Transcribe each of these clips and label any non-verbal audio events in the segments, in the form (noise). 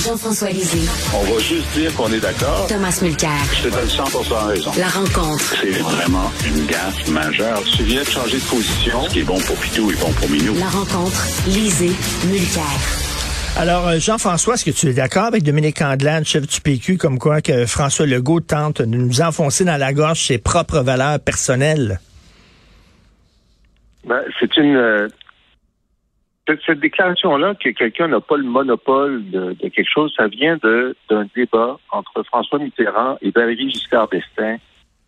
Jean-François Lisée. On va juste dire qu'on est d'accord. Thomas Mulcair. Je te donne 100% raison. La rencontre. C'est vraiment une gaffe majeure. Tu viens de changer de position. Ce qui est bon pour Pitou est bon pour Minou. La rencontre. Lisée. Mulcair. Alors, euh, Jean-François, est-ce que tu es d'accord avec Dominique Andelade, chef du PQ, comme quoi que François Legault tente de nous enfoncer dans la gorge ses propres valeurs personnelles? Ben, c'est une, euh, cette, déclaration-là que quelqu'un n'a pas le monopole de, quelque chose, ça vient d'un débat entre François Mitterrand et Valérie Giscard d'Estaing,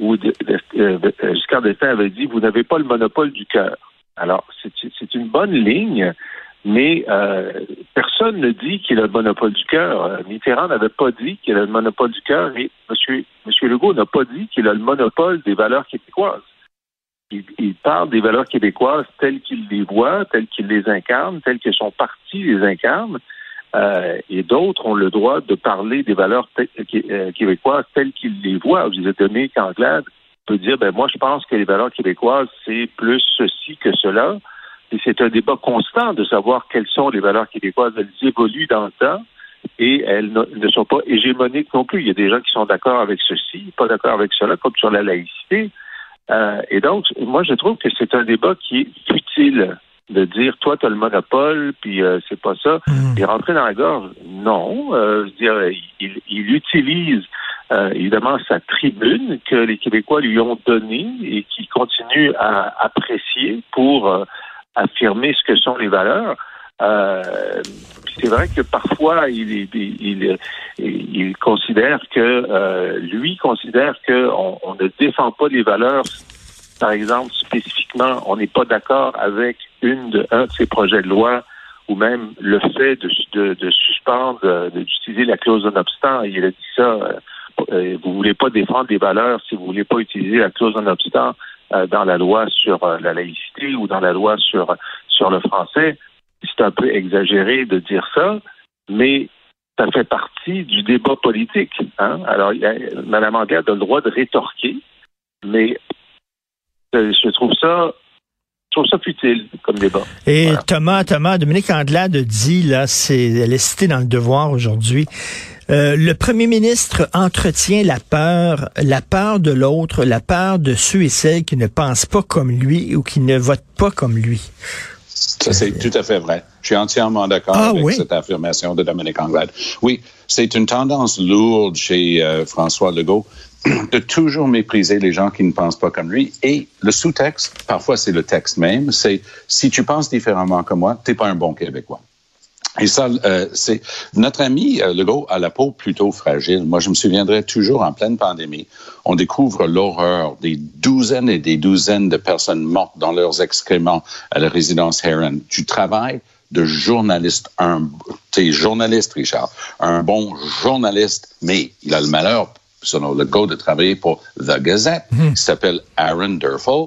où euh, Giscard d'Estaing avait dit vous n'avez pas le monopole du cœur. Alors c'est une bonne ligne, mais euh, personne ne dit qu'il a le monopole du cœur. Mitterrand n'avait pas dit qu'il a le monopole du cœur et M. Monsieur Legault n'a pas dit qu'il a le monopole des valeurs québécoises il, parle des valeurs québécoises telles qu'il les voit, telles qu'il les incarne, telles que son parti les incarne. Euh, et d'autres ont le droit de parler des valeurs euh, québécoises telles qu'ils les voient. Vous avez donné qu'Anglade peut dire, ben moi je pense que les valeurs québécoises c'est plus ceci que cela. Et c'est un débat constant de savoir quelles sont les valeurs québécoises. Elles évoluent dans le temps et elles ne sont pas hégémoniques non plus. Il y a des gens qui sont d'accord avec ceci, pas d'accord avec cela, comme sur la laïcité. Euh, et donc, moi, je trouve que c'est un débat qui est utile de dire toi tu as le monopole puis euh, c'est pas ça. Mmh. et rentrer dans la gorge non. Euh, je veux dire il, il utilise euh, évidemment sa tribune que les Québécois lui ont donnée et qui continue à apprécier pour euh, affirmer ce que sont les valeurs euh, c'est vrai que parfois il, il, il, considère que euh, lui considère que on, ne défend pas les valeurs. Par exemple, spécifiquement, on n'est pas d'accord avec une de un de ces projets de loi ou même le fait de, de, de suspendre, d'utiliser la clause non-obstant. Il a dit ça. Euh, euh, vous voulez pas défendre les valeurs si vous voulez pas utiliser la clause non-obstant dans la loi sur la laïcité ou dans la loi sur sur le français c'est un peu exagéré de dire ça, mais ça fait partie du débat politique. Hein? Alors, Mme Anglade a le droit de rétorquer, mais je trouve ça trouve ça futile comme débat. Et Thomas, Thomas, Dominique Anglade dit, là, c'est, elle est citée dans le devoir aujourd'hui, euh, le premier ministre entretient la peur, la peur de l'autre, la peur de ceux et celles qui ne pensent pas comme lui ou qui ne votent pas comme lui. Ça, c'est tout à fait vrai. Je suis entièrement d'accord ah avec cette affirmation de Dominique Anglade. Oui, c'est une tendance lourde chez euh, François Legault (clears throat) de toujours mépriser les gens qui ne pensent pas comme lui. Et le sous-texte, parfois c'est le texte même, c'est si tu penses différemment que moi, t'es pas un bon Québécois. Et ça, euh, c'est notre ami euh, Legault a la peau plutôt fragile. Moi, je me souviendrai toujours en pleine pandémie, on découvre l'horreur des douzaines et des douzaines de personnes mortes dans leurs excréments à la résidence Heron. Tu travailles de journaliste, un, es journaliste, Richard, un bon journaliste, mais il a le malheur, selon Legault, de travailler pour The Gazette, mmh. qui s'appelle Aaron Durfel.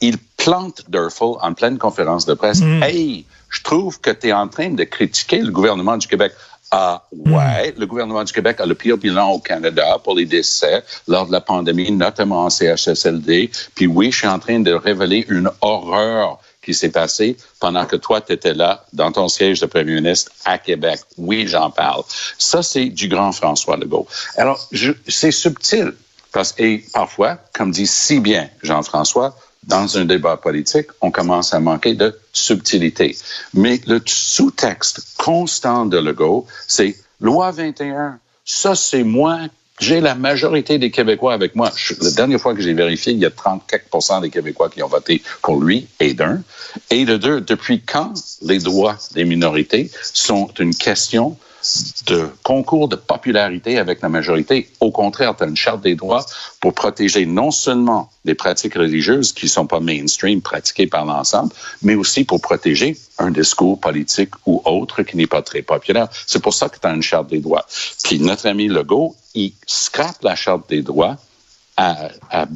Il plante Durfel en pleine conférence de presse. Mmh. Hey, je trouve que tu es en train de critiquer le gouvernement du Québec. Ah ouais, le gouvernement du Québec a le pire bilan au Canada pour les décès lors de la pandémie, notamment en CHSLD. Puis oui, je suis en train de révéler une horreur qui s'est passée pendant que toi, tu étais là dans ton siège de premier ministre à Québec. Oui, j'en parle. Ça, c'est du grand François Legault. Alors, c'est subtil. Parce, et parfois, comme dit si bien Jean-François, dans un débat politique, on commence à manquer de subtilité. Mais le sous-texte constant de Legault, c'est loi 21. Ça, c'est moi. J'ai la majorité des Québécois avec moi. la dernière fois que j'ai vérifié, il y a 34% des Québécois qui ont voté pour lui et d'un. Et de deux, depuis quand les droits des minorités sont une question de concours de popularité avec la majorité. Au contraire, tu as une charte des droits pour protéger non seulement les pratiques religieuses qui ne sont pas mainstream pratiquées par l'ensemble, mais aussi pour protéger un discours politique ou autre qui n'est pas très populaire. C'est pour ça que tu as une charte des droits. Puis notre ami Legault, il scrape la charte des droits à, à,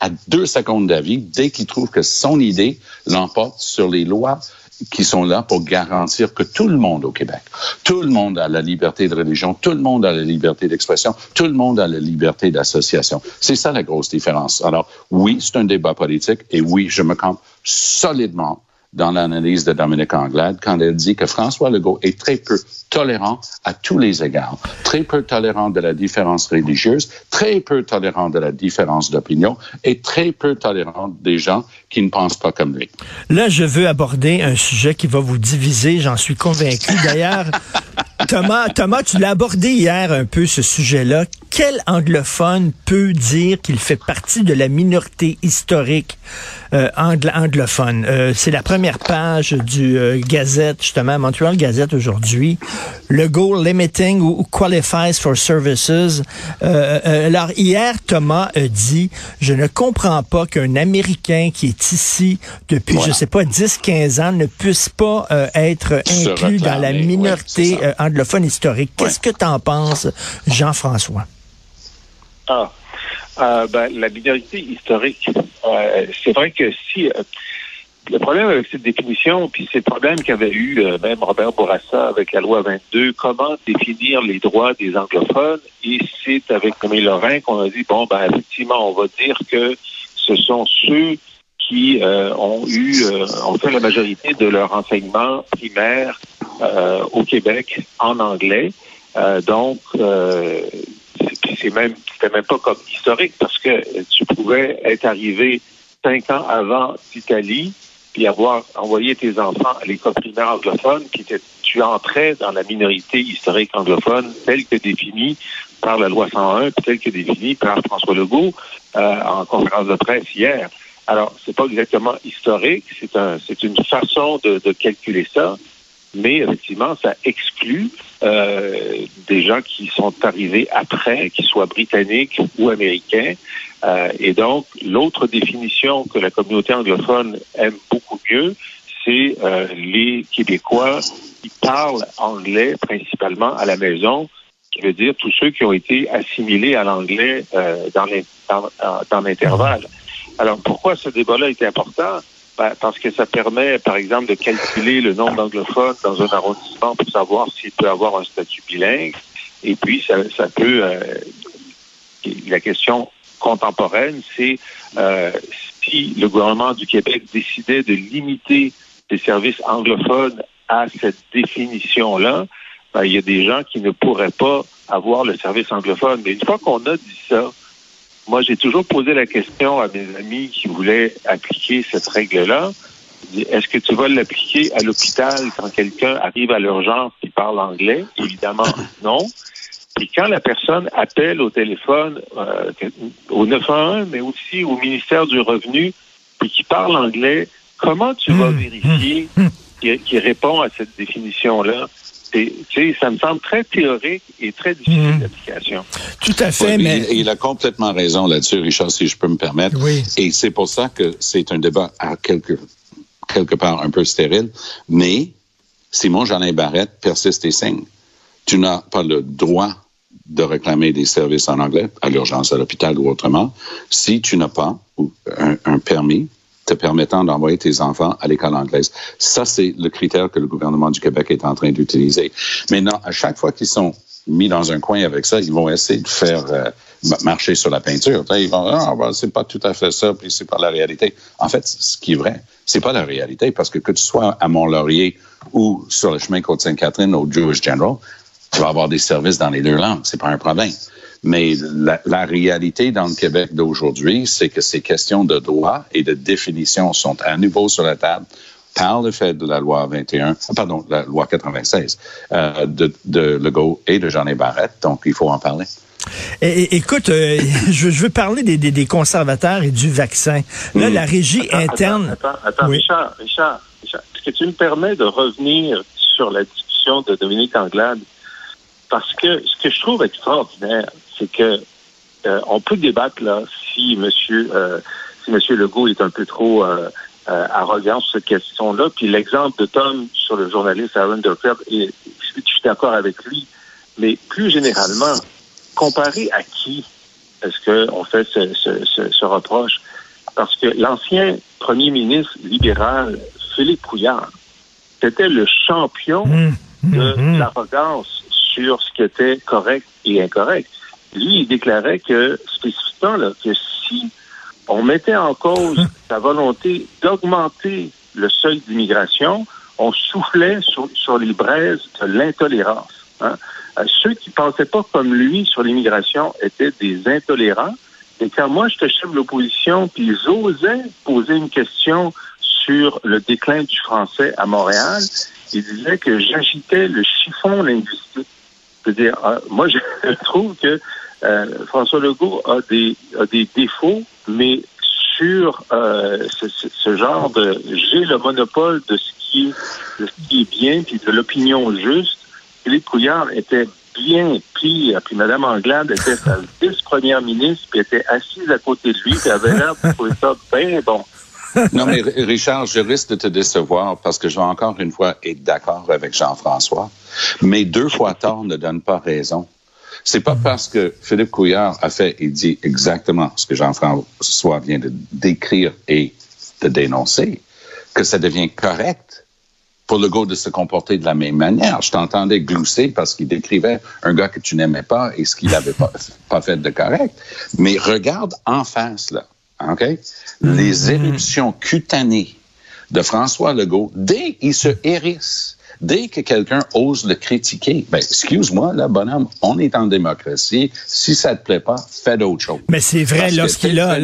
à deux secondes d'avis dès qu'il trouve que son idée l'emporte sur les lois qui sont là pour garantir que tout le monde au Québec, tout le monde a la liberté de religion, tout le monde a la liberté d'expression, tout le monde a la liberté d'association. C'est ça la grosse différence. Alors oui, c'est un débat politique et oui, je me campe solidement dans l'analyse de Dominique Anglade quand elle dit que François Legault est très peu tolérant à tous les égards, très peu tolérant de la différence religieuse, très peu tolérant de la différence d'opinion et très peu tolérant des gens qui ne pensent pas comme lui. Là, je veux aborder un sujet qui va vous diviser, j'en suis convaincu. D'ailleurs, (laughs) Thomas, Thomas, tu l'as abordé hier un peu ce sujet-là. Quel anglophone peut dire qu'il fait partie de la minorité historique euh, anglophone euh, C'est la première page du euh, Gazette, justement, Montreal Gazette aujourd'hui. Le goal limiting ou qualifies for services. alors hier, Thomas a dit, je ne comprends pas qu'un Américain qui est ici depuis, je sais pas, 10-15 ans ne puisse pas être inclus dans la minorité anglophone historique. Qu'est-ce que tu en penses, Jean-François? Ah, euh, ben, la minorité historique, euh, c'est vrai que si... Euh, le problème avec cette définition, puis c'est le problème qu'avait eu même Robert Bourassa avec la loi 22, comment définir les droits des anglophones, et c'est avec Camille Lorrain qu'on a dit, bon, ben effectivement, on va dire que ce sont ceux qui ont eu, ont fait la majorité de leur enseignement primaire au Québec en anglais. donc, c'est même c'était même pas comme historique parce que tu pouvais être arrivé cinq ans avant d'Italie puis avoir envoyé tes enfants à l'école primaire anglophone, puis tu entrais dans la minorité historique anglophone telle que définie par la loi 101, puis telle que définie par François Legault euh, en conférence de presse hier. Alors, c'est pas exactement historique, c'est un, c'est une façon de calculer ça mais effectivement, ça exclut euh, des gens qui sont arrivés après, qu'ils soient britanniques ou américains. Euh, et donc, l'autre définition que la communauté anglophone aime beaucoup mieux, c'est euh, les Québécois qui parlent anglais principalement à la maison, qui veut dire tous ceux qui ont été assimilés à l'anglais dans l'intervalle. Alors, pourquoi ce débat-là est important? Parce que ça permet, par exemple, de calculer le nombre d'anglophones dans un arrondissement pour savoir s'il peut avoir un statut bilingue. Et puis, ça, ça peut... Euh, la question contemporaine, c'est euh, si le gouvernement du Québec décidait de limiter les services anglophones à cette définition-là, ben, il y a des gens qui ne pourraient pas avoir le service anglophone. Mais une fois qu'on a dit ça, moi, j'ai toujours posé la question à mes amis qui voulaient appliquer cette règle-là. Est-ce que tu vas l'appliquer à l'hôpital quand quelqu'un arrive à l'urgence et parle anglais? Évidemment, (laughs) non. Puis quand la personne appelle au téléphone euh, au 911, mais aussi au ministère du Revenu, puis qui parle anglais, comment tu vas hmm. vérifier hmm. qu'il répond à cette définition-là? Ça me semble très théorique et très difficile mhm. d'application. Tout à fait, mais... Il, a complètement raison là-dessus, Richard, si je peux me permettre. Oui. Et c'est pour ça que c'est un débat à quelque, quelque part un peu stérile. Mais Simon Jeanin Barrette persiste et signe. Tu n'as pas le droit de réclamer des services en anglais, à l'urgence, à l'hôpital ou autrement, si tu n'as pas un permis te permettant d'envoyer tes enfants à l'école anglaise. Ça, c'est le critère que le gouvernement du Québec est en train d'utiliser. Maintenant, à chaque fois qu'ils sont mis dans un coin avec ça, ils vont essayer de faire euh, marcher sur la peinture. Ils vont ah, ben, c'est pas tout à fait ça, puis c'est pas la réalité. En fait, ce qui est vrai, c'est pas la réalité, parce que que tu sois à Mont-Laurier ou sur le chemin Côte-Sainte-Catherine au Jewish General, tu vas avoir des services dans les deux langues. C'est pas un problème. Mais la, la, réalité dans le Québec d'aujourd'hui, c'est que ces questions de droit et de définition sont à nouveau sur la table par le fait de la loi 21, pardon, la loi 96 euh, de, de Legault et de Jean Barrette. Donc, il faut en parler. écoute, euh, (laughs) je, veux parler des, des, des, conservateurs et du vaccin. Là, la régie interne. Attends, attends, Richard, Richard, Richard, est-ce que tu me permets de revenir sur la discussion de Dominique Anglade? Parce que ce que je trouve extraordinaire, c'est que euh, on peut débattre là si Monsieur euh, si Monsieur Legault est un peu trop euh, arrogant sur cette question-là. Puis l'exemple de Tom sur le journaliste Aaron Durkheim, et je suis d'accord avec lui, mais plus généralement, comparé à qui est-ce qu'on fait ce, ce, ce, reproche? Parce que l'ancien premier ministre libéral, Philippe Couillard, c'était le champion mmh. de mmh. l'arrogance sur ce qui était correct et incorrect. Lui, il déclarait que, spécifiquement, là, que si on mettait en cause (laughs) sa volonté d'augmenter le seuil d'immigration, on soufflait sur, les braises de l'intolérance. Hein. Euh, ceux qui pensaient pas comme lui sur l'immigration étaient des intolérants. Et quand moi, j'étais chef de l'opposition, puis j'osais poser une question sur le déclin du français à Montréal, il disait que j'agitais le chiffon linguistique. C'est-à-dire, euh, moi, (laughs) je trouve que François Legault a des, a des défauts, mais sur euh, ce, ce, genre de j'ai le monopole de ce qui de ce qui est bien puis de l'opinion juste. Philippe Couillard était bien pire, puis Mme Anglade était sa vice-première ministre, puis était assise à côté de lui, puis avait l'air de trouver ça bien bon. non, mais Richard, je risque de te décevoir parce que je vais encore une fois être d'accord avec Jean-François, mais deux fois tort ne donne pas raison. C'est pas parce que Philippe Couillard a fait et dit exactement ce que Jean-François vient de décrire et de dénoncer que ça devient correct pour le de se comporter de la même manière. Je t'entendais glousser parce qu'il décrivait un gars que tu n'aimais pas et ce qu'il n'avait pas, (laughs) pas fait de correct. Mais regarde en face, là. OK? Les mm-hmm. éruptions cutanées de François Legault, dès qu'il se hérisse, dès que quelqu'un ose le critiquer, ben, excuse-moi, là, bonhomme, on est en démocratie. Si ça te plaît pas, fais d'autres choses. Mais c'est vrai, lorsqu'il a...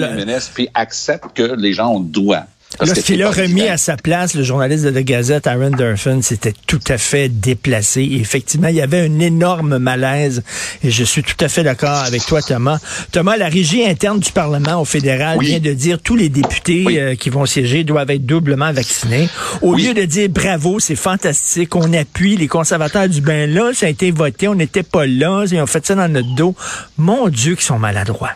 Puis accepte que les gens ont droit Lorsqu'il a remis à sa place le journaliste de la Gazette, Aaron Durfin, c'était tout à fait déplacé. effectivement, il y avait un énorme malaise. Et je suis tout à fait d'accord avec toi, Thomas. Thomas, la régie interne du Parlement au fédéral vient de dire tous les députés euh, qui vont siéger doivent être doublement vaccinés. Au lieu de dire bravo, c'est fantastique, on appuie les conservateurs du bain là, ça a été voté, on n'était pas là, ils ont fait ça dans notre dos. Mon Dieu, qu'ils sont maladroits.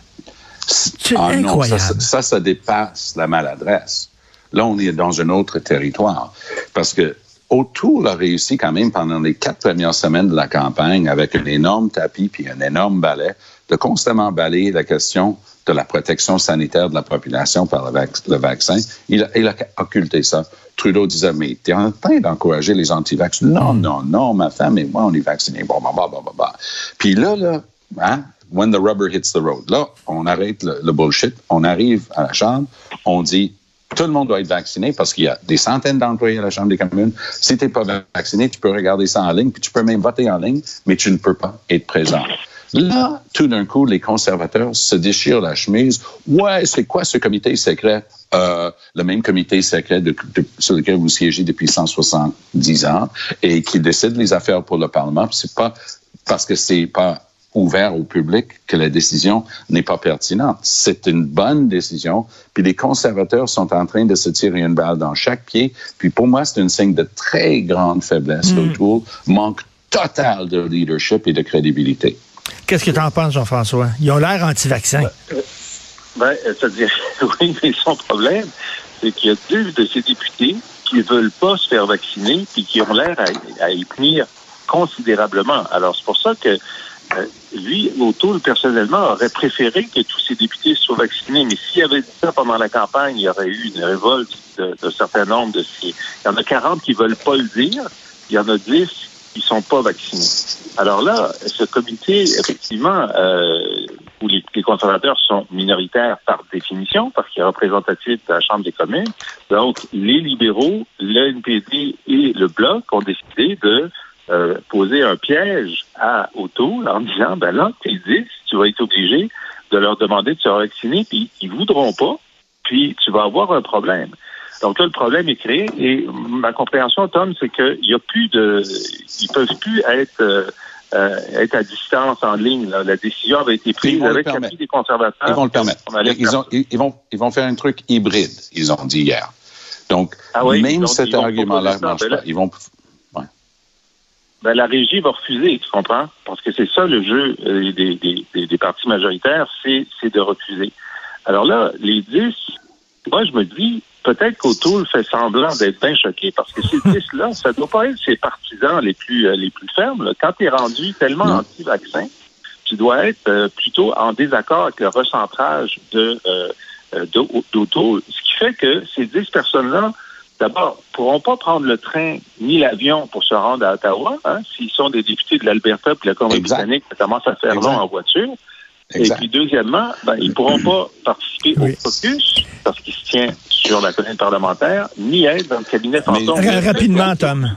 C'est ah incroyable. ça, ça dépasse la maladresse. Là, on est dans un autre territoire. Parce que O'Toole a réussi quand même pendant les quatre premières semaines de la campagne avec un énorme tapis puis un énorme balai de constamment balayer la question de la protection sanitaire de la population par le, vaccin. Il a, il a, occulté ça. Trudeau disait, mais tu es en train d'encourager les anti-vax. Non, non, non, ma femme et moi, on est vaccinés. Bon, bah, bah, bah, bah, Puis là, là, hein, when the rubber hits the road, là, on arrête le bullshit, on arrive à la chambre, on dit, tout le monde doit être vacciné parce qu'il y a des centaines d'employés à la Chambre des communes. Si tu n'es pas vacciné, tu peux regarder ça en ligne, puis tu peux même voter en ligne, mais tu ne peux pas être présent. Là, tout d'un coup, les conservateurs se déchirent la chemise. Ouais, c'est quoi ce comité secret? Euh, le même comité secret sur lequel vous siégez depuis 170 ans et qui décide les affaires pour le Parlement. C'est pas parce que c'est pas ouvert au public que la décision n'est pas pertinente. C'est une bonne décision. Puis les conservateurs sont en train de se tirer une balle dans chaque pied. Puis pour moi, c'est un signe de très grande faiblesse. Mm. L'Autour manque total de leadership et de crédibilité. Qu'est-ce que tu en penses, Jean-François? Ils ont l'air anti-vaccin. Ben, ben c'est-à-dire, (laughs) oui, mais son problème, c'est qu'il y a deux de ces députés qui ne veulent pas se faire vacciner puis qui ont l'air à, à y tenir considérablement. Alors, c'est pour ça que euh, lui, O'Toole, personnellement, aurait préféré que tous ses députés soient vaccinés. Mais s'il avait dit ça pendant la campagne, il y aurait eu une révolte d'un certain nombre de ces... Il y en a 40 qui veulent pas le dire. Il y en a 10 qui sont pas vaccinés. Alors là, ce comité, effectivement, euh, où les, conservateurs sont minoritaires par définition, parce qu'il est représentatif de la Chambre des communes, donc les libéraux, le NPD et le Bloc ont décidé de euh, poser un piège à O'Toole en disant, ben là, t'es 10, tu vas être obligé de leur demander de se vacciner, puis ils voudront pas, puis tu vas avoir un problème. Donc là, le problème est créé, et ma compréhension, Tom, c'est qu'il y a plus de, ils peuvent plus être euh, euh, être à distance en ligne. La décision avait été prise avec l'appui des conservateurs. Ils vont le permettre. Ils, ont, ils, vont, ils vont faire un truc hybride, ils ont dit hier. Donc, ah même cet argument-là marche ben pas. Ils vont, ben, la régie va refuser, tu comprends? Parce que c'est ça le jeu euh, des, des, des, partis majoritaires, c'est, de refuser. Alors là, les 10, moi je me dis, peut-être qu'Autoul fait semblant d'être bien choqué parce que ces (laughs) 10-là, ça doit pas être ses partisans les plus euh, les plus fermes. Quand tu es rendu tellement anti-vaccin, tu dois être euh, plutôt en désaccord avec le recentrage de euh, Ce qui fait que ces 10 personnes-là d'abord, pourront pas prendre le train ni l'avion pour se rendre à Ottawa, hein, s'ils sont des députés de l'Alberta puis la Colombie-Britannique, ça commence à faire long en voiture. Et puis, deuxièmement, ben, ils ne pourront pas participer au caucus parce qu'ils se tiennent sur la colline parlementaire, ni être dans le cabinet fantôme. Rapidement, Tom.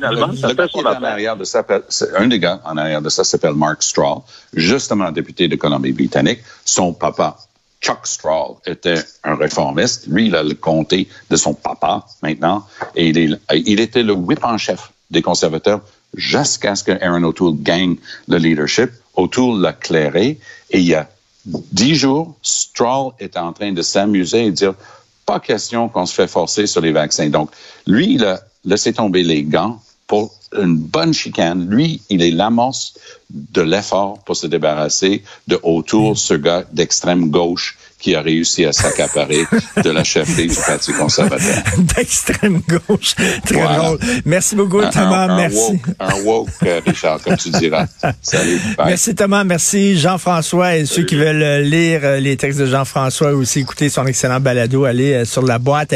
un des gars en arrière de ça s'appelle Mark Straw, justement député de Colombie-Britannique. Son papa, Chuck Straw, était un réformiste. Lui, il a le comté de son papa maintenant. Et il, était le whip en chef des conservateurs jusqu'à ce que Aaron O'Toole gagne le leadership. O'Toole l'a clairé et il y a dix jours, Straw était en train de s'amuser et dire pas question qu'on se fait forcer sur les vaccins. Donc, lui, il a laissé tomber les gants pour une bonne chicane. Lui, il est l'amorce de l'effort pour se débarrasser de autour ce gars d'extrême gauche qui a réussi à s'accaparer (laughs) de la chefferie du Parti conservateur. (laughs) D'extrême gauche. Très drôle. Merci beaucoup, Thomas. merci. un woke, euh, Richard, comme tu diras. (laughs) Salut. Merci, Thomas. Merci, Jean-François. Et ceux qui veulent euh, lire euh, les textes de Jean-François ou aussi écouter son excellent balado, allez sur la boîte